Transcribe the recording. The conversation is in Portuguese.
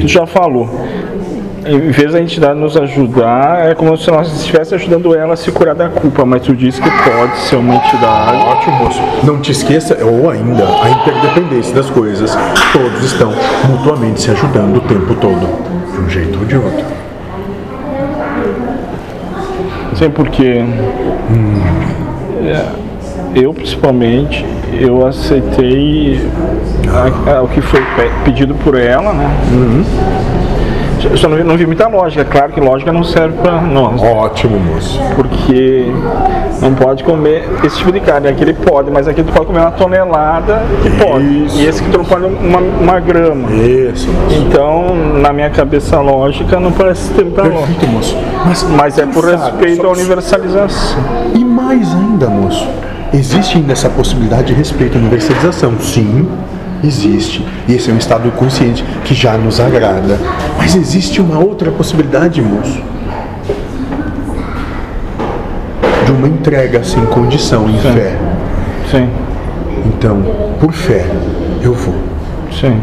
que tu já falou. Em vez da entidade nos ajudar, é como se nós estivesse ajudando ela a se curar da culpa, mas tu disse que pode ser uma entidade. Ótimo, moço. Não te esqueça, ou ainda, a interdependência das coisas. Todos estão mutuamente se ajudando o tempo todo, de um jeito ou de outro. Sim, porque é, eu principalmente eu aceitei o que foi pe- pedido por ela, né? Eu Só não vi, não vi muita lógica. Claro que lógica não serve para nós, Ótimo, moço. porque não pode comer esse tipo de carne. Aquele pode, mas aqui tu pode comer uma tonelada que pode. E esse que tu não pode uma, uma grama. Isso, moço. Então, na minha cabeça lógica, não parece ter muita lógica. Perfeito, moço. Mas, Mas é por sabe, respeito à universalização. E mais ainda, moço, existe ainda essa possibilidade de respeito à universalização. Sim, existe. E esse é um estado consciente que já nos agrada. Mas existe uma outra possibilidade, moço. De uma entrega sem condição, em fé. Sim, Então, por fé, eu vou. sim.